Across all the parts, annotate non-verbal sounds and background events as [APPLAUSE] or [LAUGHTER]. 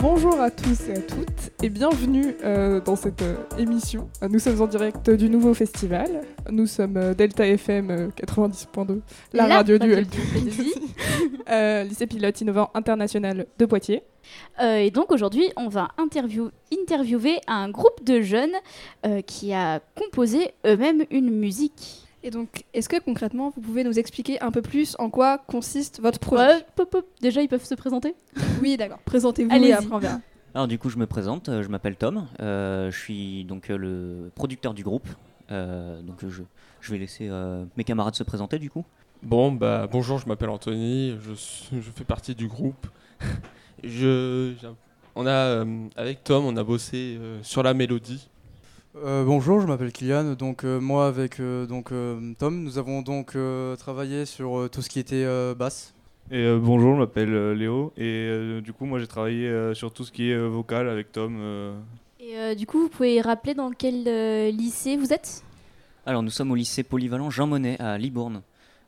Bonjour à tous et à toutes et bienvenue euh, dans cette euh, émission. Nous sommes en direct du nouveau festival. Nous sommes euh, Delta FM 90.2, la, radio du LP, [LAUGHS] lycée pilote innovant international de Poitiers. et donc aujourd'hui, on va interview interviewer un groupe de jeunes qui a composé eux-mêmes une musique. Et donc, est-ce que concrètement, vous pouvez nous expliquer un peu plus en quoi consiste votre projet? Déjà, ils peuvent se présenter? [LAUGHS] Oui, d'accord. Présentez-vous et après on verra. Alors du coup, je me présente, euh, je m'appelle Tom, euh, je suis donc euh, le producteur du groupe. donc je, je, vais laisser mes camarades se présenter du coup. Bon, bah bonjour, je m'appelle Anthony, je, je, fais partie du groupe. [LAUGHS] je, on a, avec Tom, on a bossé sur la mélodie. Euh, bonjour, je m'appelle Kylian. Donc euh, moi avec euh, donc Tom, nous avons donc travaillé sur tout ce qui était basse. Et bonjour, je m'appelle Léo et du coup moi j'ai travaillé sur tout ce qui est vocal avec Tom. Et du coup vous pouvez rappeler dans quel lycée vous êtes? Alors nous sommes au lycée polyvalent Jean Monnet à Libourne.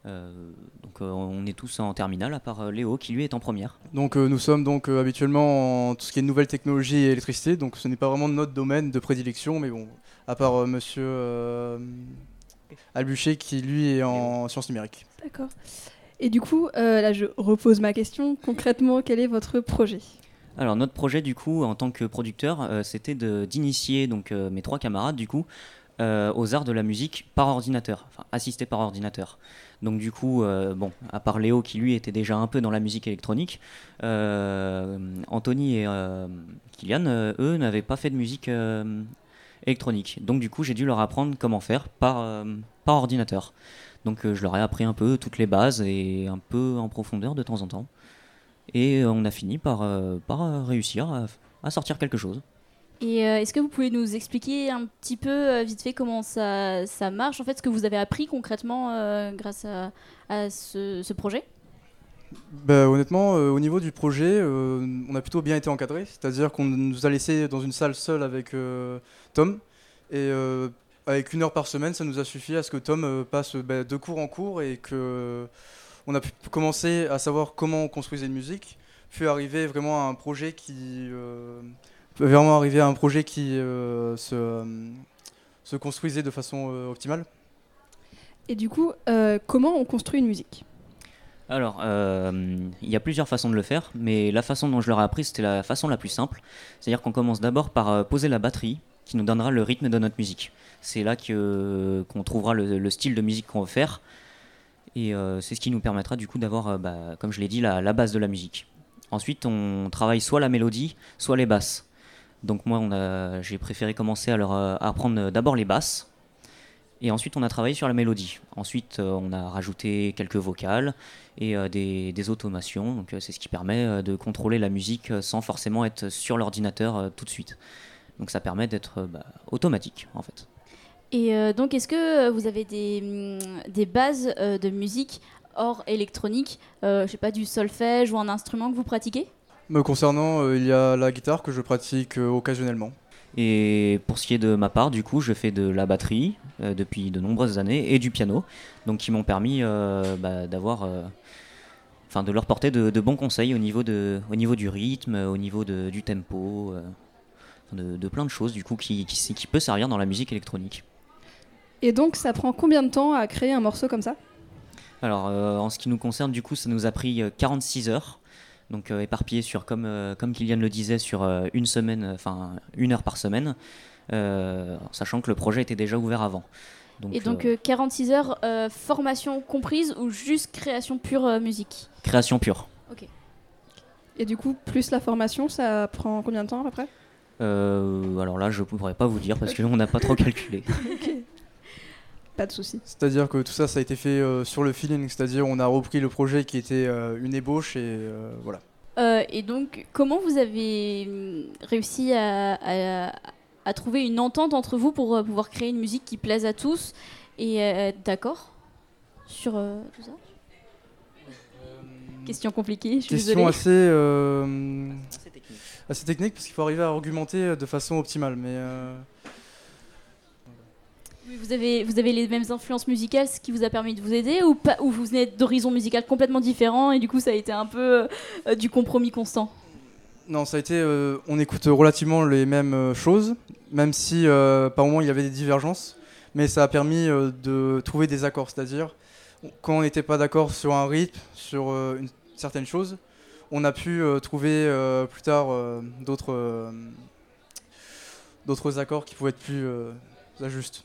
Donc on est tous en terminale à part Léo qui lui est en première. Donc nous sommes donc habituellement en tout ce qui est nouvelles technologies et électricité, donc ce n'est pas vraiment notre domaine de prédilection, mais bon, à part euh, monsieur euh, Albuchet qui lui est en sciences numériques. D'accord. Et du coup, euh, là je repose ma question. Concrètement, quel est votre projet? Alors notre projet du coup en tant que producteur, c'était d'initier donc mes trois camarades du coup aux arts de la musique par ordinateur, enfin assisté par ordinateur. Donc du coup, bon, à part Léo qui lui était déjà un peu dans la musique électronique, Anthony et Kylian, eux, n'avaient pas fait de musique électronique. Donc du coup, j'ai dû leur apprendre comment faire par, euh, par ordinateur. Donc euh, je leur ai appris un peu toutes les bases et un peu en profondeur de temps en temps. Et euh, on a fini par, par réussir à, sortir quelque chose. Et est-ce que vous pouvez nous expliquer un petit peu vite fait comment ça, ça, marche, en fait, ce que vous avez appris concrètement grâce à, à ce, ce projet? Bah, honnêtement, au niveau du projet, on a plutôt bien été encadré. C'est-à-dire qu'on nous a laissé dans une salle seule avec Tom. Et euh, avec une heure par semaine, ça nous a suffi à ce que Tom euh, passe bah, de cours en cours et que on a pu commencer à savoir comment on construisait une musique, puis arriver vraiment à un projet qui euh, vraiment arriver à un projet qui se, se, construisait de façon optimale. Et du coup, comment on construit une musique? Alors, il y a plusieurs façons de le faire, mais la façon dont je leur ai appris, c'était la façon la plus simple. C'est-à-dire qu'on commence d'abord par poser la batterie, qui nous donnera le rythme de notre musique. C'est là qu'on trouvera le, style de musique qu'on veut faire. Et euh, c'est ce qui nous permettra du coup d'avoir, euh, bah, comme je l'ai dit, la, base de la musique. Ensuite, on travaille soit la mélodie, soit les basses. Donc moi, j'ai préféré commencer à leur euh, apprendre d'abord les basses. Et ensuite, on a travaillé sur la mélodie. Ensuite, on a rajouté quelques vocales et des, des, automations. Donc c'est ce qui permet de contrôler la musique sans forcément être sur l'ordinateur tout de suite. Donc ça permet d'être euh, bah, automatique en fait. Et euh, donc est-ce que euh, vous avez des, mm, bases de musique hors électronique, je sais pas du solfège ou un instrument que vous pratiquez? Me concernant, il y a la guitare que je pratique occasionnellement. Et pour ce qui est de ma part, du coup, je fais de la batterie depuis de nombreuses années et du piano, donc qui m'ont permis bah, d'avoir, enfin, de leur porter de, bons conseils au niveau de, au niveau du rythme, au niveau de, du tempo de, plein de choses du coup qui, qui, peut servir dans la musique électronique. Et donc ça prend combien de temps à créer un morceau comme ça? Alors euh, en ce qui nous concerne du coup ça nous a pris 46 euh, heures, donc euh, éparpillé sur comme, comme Kylian le disait sur une semaine, enfin une heure par semaine, sachant que le projet était déjà ouvert avant. Donc, et donc 46 heures, formation comprise ou juste création pure musique? Création pure. Ok. Et du coup, plus la formation, ça prend combien de temps à peu près? Euh, alors là, je ne pourrais pas vous dire parce que nous, on n'a pas trop calculé. [LAUGHS] Pas de souci. C'est-à-dire que tout ça, ça a été fait euh, sur le feeling. C'est-à-dire, on a repris le projet qui était euh, une ébauche et voilà. et donc, comment vous avez hum, réussi à, trouver une entente entre vous pour pouvoir créer une musique qui plaise à tous et être d'accord sur tout ça? Question compliquée, je suis Question assez, euh, assez technique. parce qu'il faut arriver à argumenter de façon optimale. Mais vous avez, vous avez les mêmes influences musicales, ce qui vous a permis de vous aider, ou, vous venez d'horizons musicaux complètement différents et du coup ça a été un peu euh, du compromis constant? Non, ça a été. Euh, on écoute relativement les mêmes euh, choses, même si par moments il y avait des divergences, mais ça a permis de trouver des accords, c'est-à-dire quand on n'était pas d'accord sur un rythme, sur une certaine chose, on a pu trouver plus tard d'autres d'autres accords qui pouvaient être plus ajustes.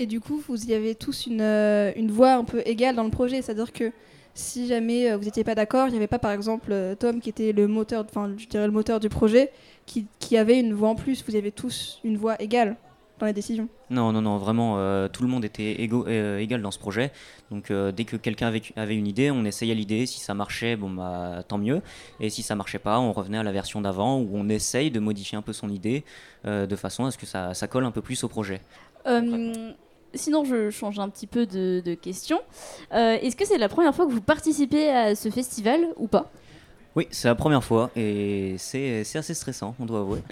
Et du coup, vous y avez tous une, euh, une voix un peu égale dans le projet. C'est-à-dire que si jamais euh, vous n'étiez pas d'accord, il n'y avait pas par exemple euh, Tom qui était le moteur, enfin je dirais le moteur du projet, qui, qui, avait une voix en plus. Vous avez tous une voix égale dans les décisions. Non, non, non, vraiment, tout le monde était égaux, égal dans ce projet. Donc dès que quelqu'un avait, avait, une idée, on essayait l'idée. Si ça marchait, bon bah tant mieux. Et si ça marchait pas, on revenait à la version d'avant où on essaye de modifier un peu son idée de façon à ce que ça, ça colle un peu plus au projet. Sinon, je change un petit peu de, de question. Euh, est-ce que c'est la première fois que vous participez à ce festival ou pas? Oui, c'est la première fois et c'est assez stressant, on doit avouer.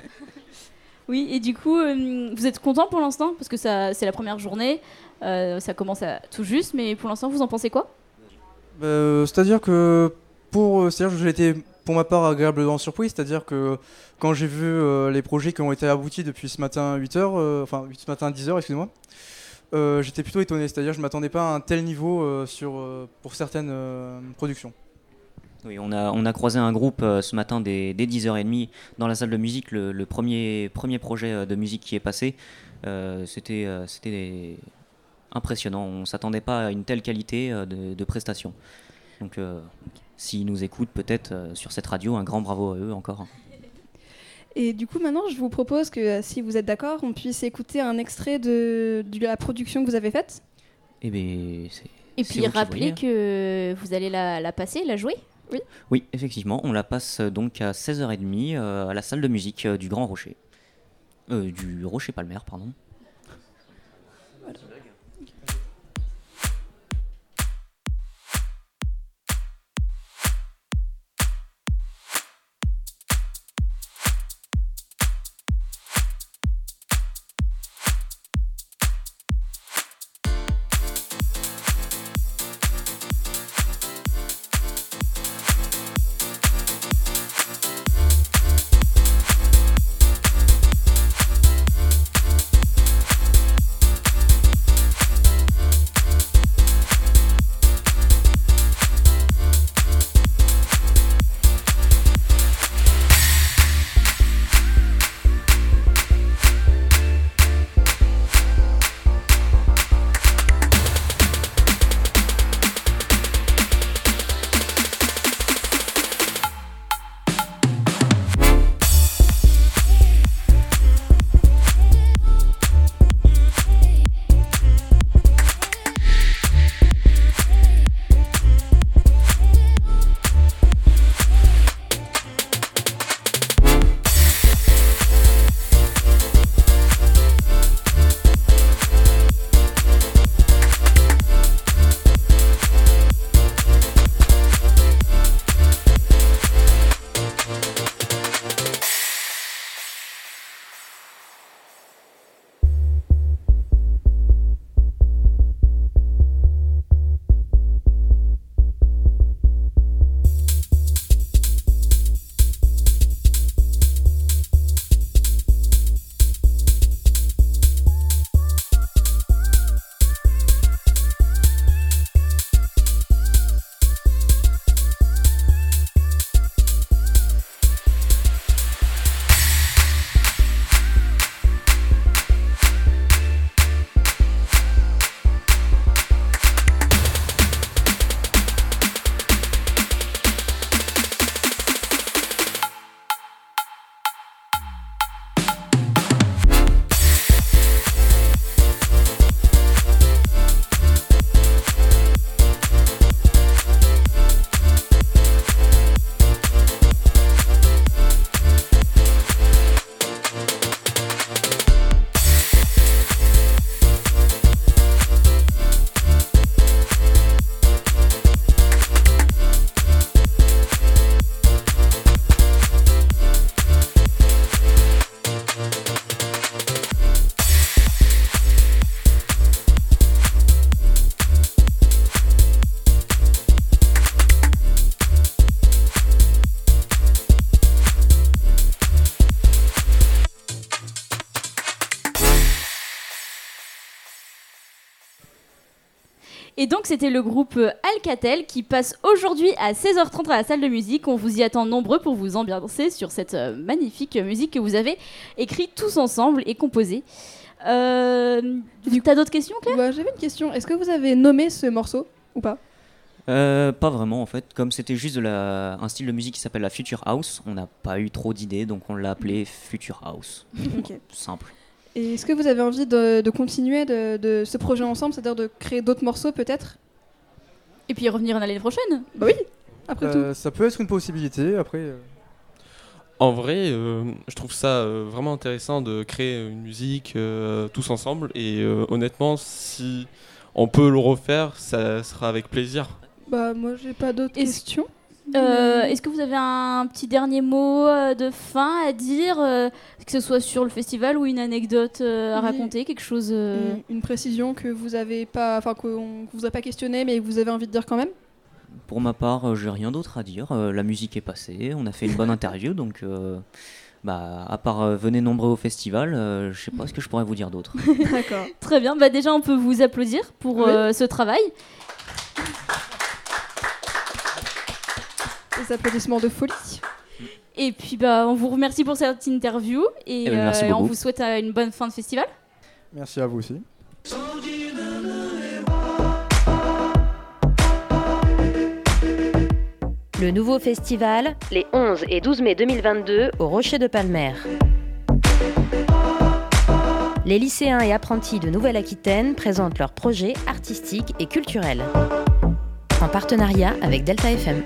[LAUGHS] oui, et du coup, euh, vous êtes content pour l'instant? Parce que c'est la première journée, euh, ça commence à tout juste, mais pour l'instant, vous en pensez quoi? C'est-à-dire que pour, j'ai été pour ma part agréablement surpris, c'est-à-dire que quand j'ai vu les projets qui ont été aboutis depuis ce matin 8h, enfin ce matin 10h, excusez-moi, euh, j'étais plutôt étonné. C'est-à-dire, je m'attendais pas à un tel niveau euh, sur, euh, pour certaines productions. Oui, on a, on a croisé un groupe ce matin dès, 10h30 dans la salle de musique, le, premier, premier projet de musique qui est passé. C'était c'était impressionnant. On ne s'attendait pas à une telle qualité de, de prestation. Donc, s'ils nous écoutent peut-être sur cette radio, un grand bravo à eux encore. Et du coup, maintenant, je vous propose que, euh, si vous êtes d'accord, on puisse écouter un extrait de, la production que vous avez faite. Eh bien, Et puis rappeler que vous allez la, passer, la jouer Oui. Oui, effectivement, on la passe euh, donc à 16h30 euh, à la salle de musique du Grand Rocher. du Rocher Palmer, pardon. C'était le groupe euh, Alcatel qui passe aujourd'hui à 16h30 à la salle de musique. On vous y attend nombreux pour vous ambiancer sur cette euh, magnifique musique que vous avez écrite tous ensemble et composée. Euh, T'as d'autres questions Claire? Bah, J'avais une question. Est-ce que vous avez nommé ce morceau ou pas? Euh, pas vraiment en fait, comme c'était juste de la... un style de musique qui s'appelle la Future House, on n'a pas eu trop d'idées donc on l'a appelé Future House. [LAUGHS] Simple. Et est-ce que vous avez envie de, de continuer de, de ce projet ensemble, c'est-à-dire de créer d'autres morceaux peut-être? Et puis revenir l'année prochaine Bah oui, après Euh, ça peut être une possibilité. Après, euh, En vrai, euh, je trouve ça euh, vraiment intéressant de créer une musique euh, tous ensemble. Et euh, honnêtement, si on peut le refaire, ça sera avec plaisir. tout. Bah moi j'ai pas d'autres questions. Euh, Est-ce que vous avez un petit dernier mot euh, de fin à dire, euh, que ce soit sur le festival ou une anecdote euh, à Oui. raconter, quelque chose euh, Une, une précision que vous avez pas, enfin qu'on que vous a pas questionné, mais que vous avez envie de dire quand même? Pour ma part, euh, j'ai rien d'autre à dire. Euh, la musique est passée, on a fait une bonne interview donc. euh, Bah, à part euh, venez nombreux au festival, euh, je sais pas ce que je pourrais vous dire d'autre. [LAUGHS] D'accord. Très bien, bah déjà on peut vous applaudir pour Oui. euh, ce travail. Des applaudissements de folie. Et puis bah on vous remercie pour cette interview et Eh ben, euh, on vous souhaite euh, une bonne fin de festival. merci à vous aussi. Le nouveau festival, les 11 et 12 mai 2022 au Rocher de Palmer. Les lycéens et apprentis de Nouvelle-Aquitaine présentent leurs projets artistiques et culturels. En partenariat avec Delta FM.